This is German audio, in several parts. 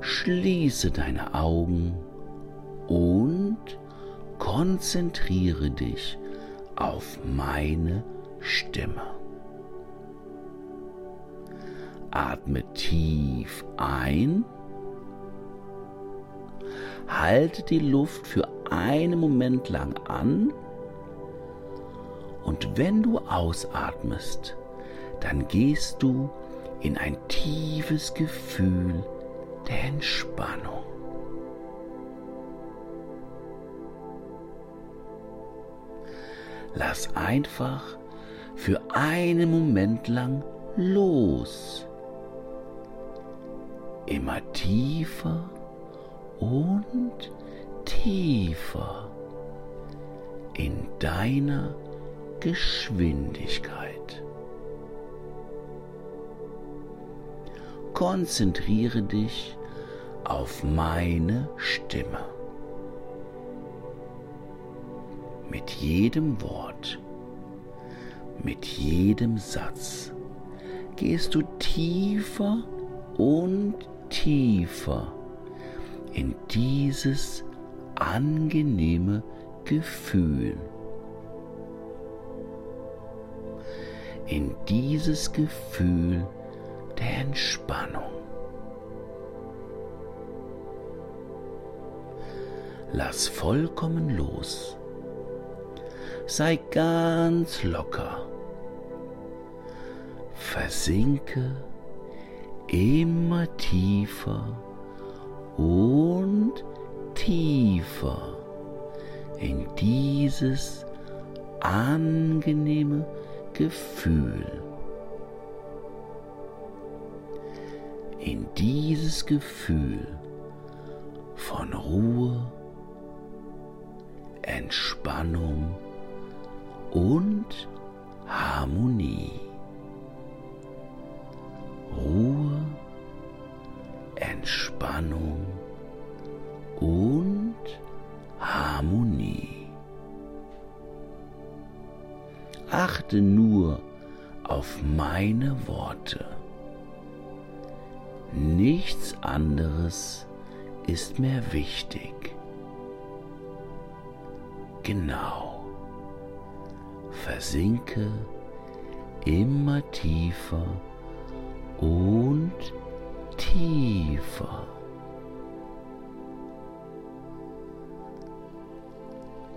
Schließe deine Augen und konzentriere dich auf meine Stimme. Atme tief ein, halte die Luft für einen Moment lang an und wenn du ausatmest, dann gehst du in ein tiefes Gefühl der Entspannung. Lass einfach für einen Moment lang los. Immer tiefer und tiefer in deiner Geschwindigkeit. Konzentriere dich auf meine Stimme. Mit jedem Wort, mit jedem Satz gehst du tiefer und tiefer in dieses angenehme Gefühl. In dieses Gefühl der Entspannung. Lass vollkommen los. Sei ganz locker. Versinke immer tiefer und tiefer in dieses angenehme Gefühl. In dieses Gefühl von Ruhe, Entspannung und Harmonie. Ruhe, Entspannung und Harmonie. Achte nur auf meine Worte. Nichts anderes ist mehr wichtig. Genau. Versinke immer tiefer und tiefer.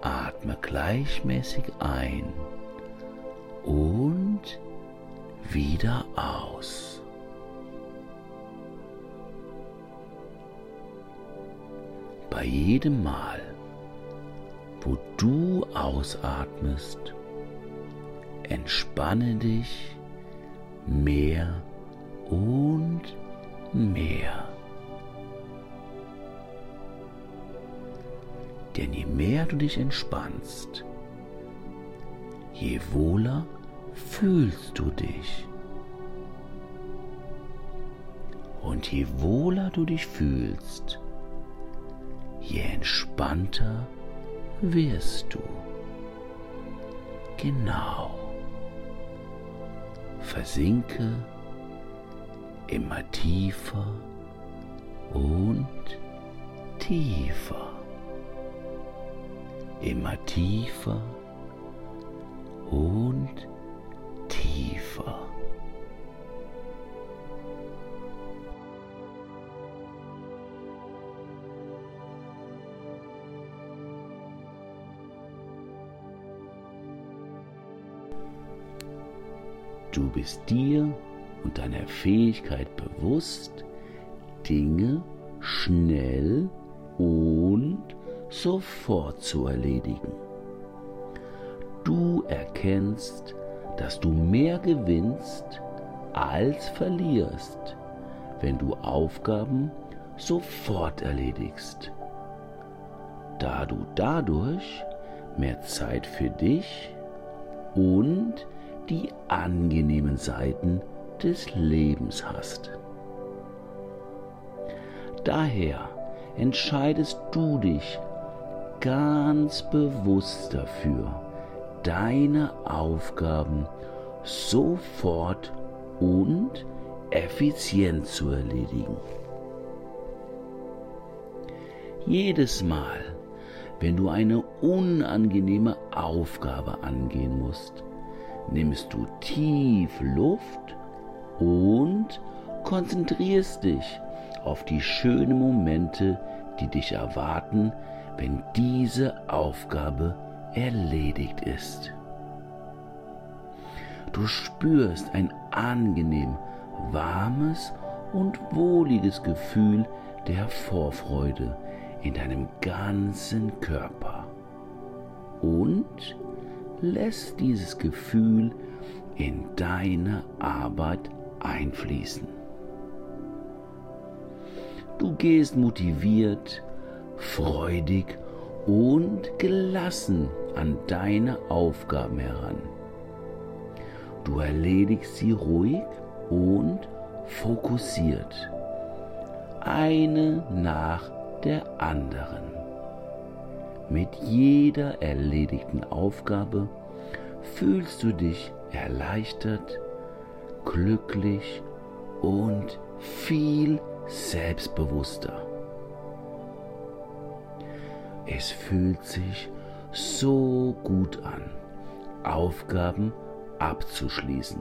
Atme gleichmäßig ein und wieder aus. Bei jedem Mal, wo du ausatmest, entspanne dich mehr mehr. Denn je mehr du dich entspannst, je wohler fühlst du dich. Und je wohler du dich fühlst, je entspannter wirst du. Genau. Versinke immer tiefer und tiefer. Immer tiefer und tiefer. Du bist dir und deiner Fähigkeit bewusst, Dinge schnell und sofort zu erledigen. Du erkennst, dass du mehr gewinnst als verlierst, wenn du Aufgaben sofort erledigst, da du dadurch mehr Zeit für dich und die angenehmen Seiten des Lebens hast. Daher entscheidest du dich ganz bewusst dafür, deine Aufgaben sofort und effizient zu erledigen. Jedes Mal, wenn du eine unangenehme Aufgabe angehen musst, nimmst du tief Luft und konzentrierst dich auf die schönen Momente, die dich erwarten, wenn diese Aufgabe erledigt ist. Du spürst ein angenehm warmes und wohliges Gefühl der Vorfreude in deinem ganzen Körper und lässt dieses Gefühl in deine Arbeit einfließen. Du gehst motiviert, freudig und gelassen an deine Aufgaben heran. Du erledigst sie ruhig und fokussiert, eine nach der anderen. Mit jeder erledigten Aufgabe fühlst du dich erleichtert, glücklich und viel selbstbewusster. Es fühlt sich so gut an, Aufgaben abzuschließen.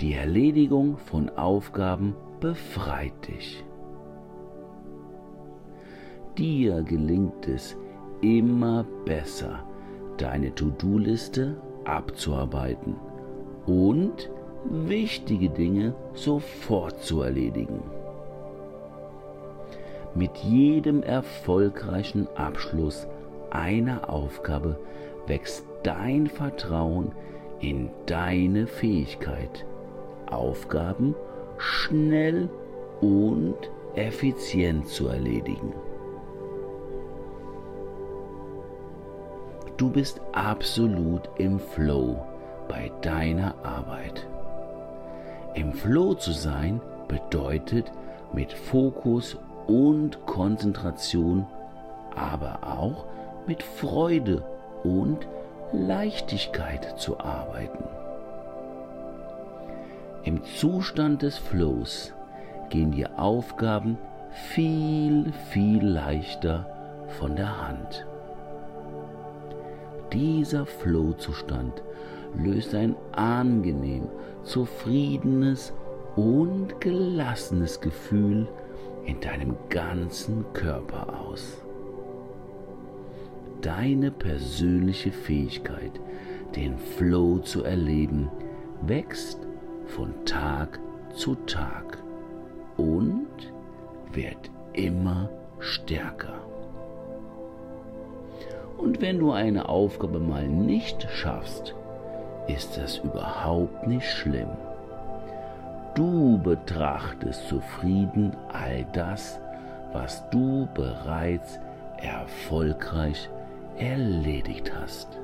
Die Erledigung von Aufgaben befreit dich. Dir gelingt es immer besser, deine To-Do-Liste abzuarbeiten und wichtige Dinge sofort zu erledigen. Mit jedem erfolgreichen Abschluss einer Aufgabe wächst dein Vertrauen in deine Fähigkeit, Aufgaben schnell und effizient zu erledigen. Du bist absolut im Flow bei deiner Arbeit. Im Flow zu sein bedeutet mit Fokus und Konzentration, aber auch mit Freude und Leichtigkeit zu arbeiten. Im Zustand des Flows gehen die Aufgaben viel, viel leichter von der Hand. Dieser Flow-Zustand löst ein angenehm, zufriedenes und gelassenes Gefühl in deinem ganzen Körper aus. Deine persönliche Fähigkeit, den Flow zu erleben, wächst von Tag zu Tag und wird immer stärker. Und wenn du eine Aufgabe mal nicht schaffst, ist das überhaupt nicht schlimm. Du betrachtest zufrieden all das, was du bereits erfolgreich erledigt hast.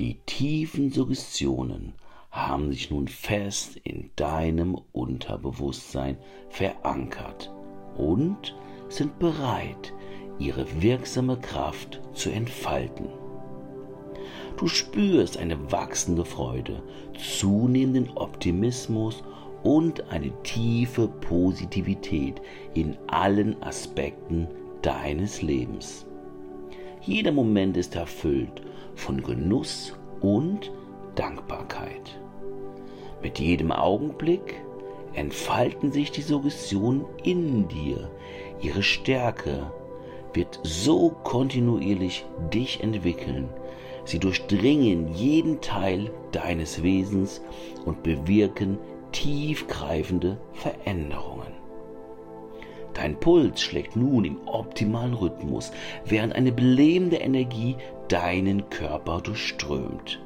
Die tiefen Suggestionen haben sich nun fest in deinem Unterbewusstsein verankert und sind bereit, ihre wirksame Kraft zu entfalten. Du spürst eine wachsende Freude, zunehmenden Optimismus und eine tiefe Positivität in allen Aspekten deines Lebens. Jeder Moment ist erfüllt von Genuss und Dankbarkeit. Mit jedem Augenblick entfalten sich die Suggestionen in dir, ihre Stärke, wird so kontinuierlich dich entwickeln. Sie durchdringen jeden Teil deines Wesens und bewirken tiefgreifende Veränderungen. Dein Puls schlägt nun im optimalen Rhythmus, während eine belebende Energie deinen Körper durchströmt.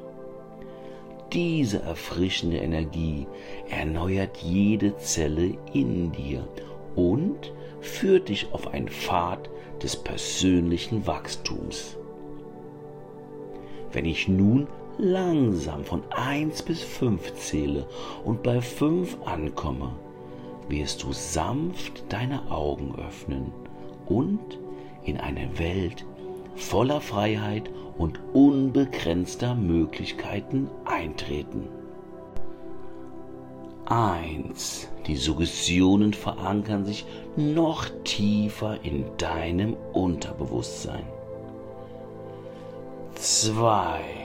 Diese erfrischende Energie erneuert jede Zelle in dir und führt dich auf einen Pfad des persönlichen Wachstums. Wenn ich nun langsam von 1 bis 5 zähle und bei 5 ankomme, wirst du sanft deine Augen öffnen und in eine Welt voller Freiheit und unbegrenzter Möglichkeiten eintreten. 1. Die Suggestionen verankern sich noch tiefer in deinem Unterbewusstsein. 2.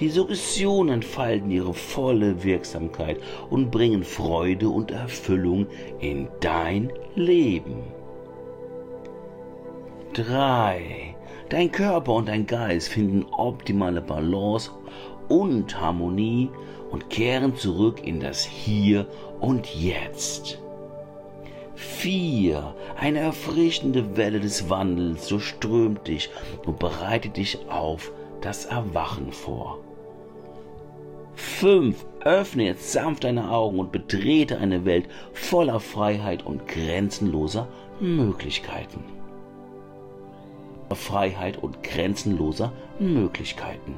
Die Suggestionen entfalten ihre volle Wirksamkeit und bringen Freude und Erfüllung in dein Leben. 3. Dein Körper und dein Geist finden optimale Balance und Harmonie und kehren zurück in das Hier und Jetzt. 4. Eine erfrischende Welle des Wandels durchströmt dich und bereitet dich auf das Erwachen vor. 5. Öffne jetzt sanft deine Augen und betrete eine Welt voller Freiheit und grenzenloser Möglichkeiten. Freiheit und grenzenloser Möglichkeiten.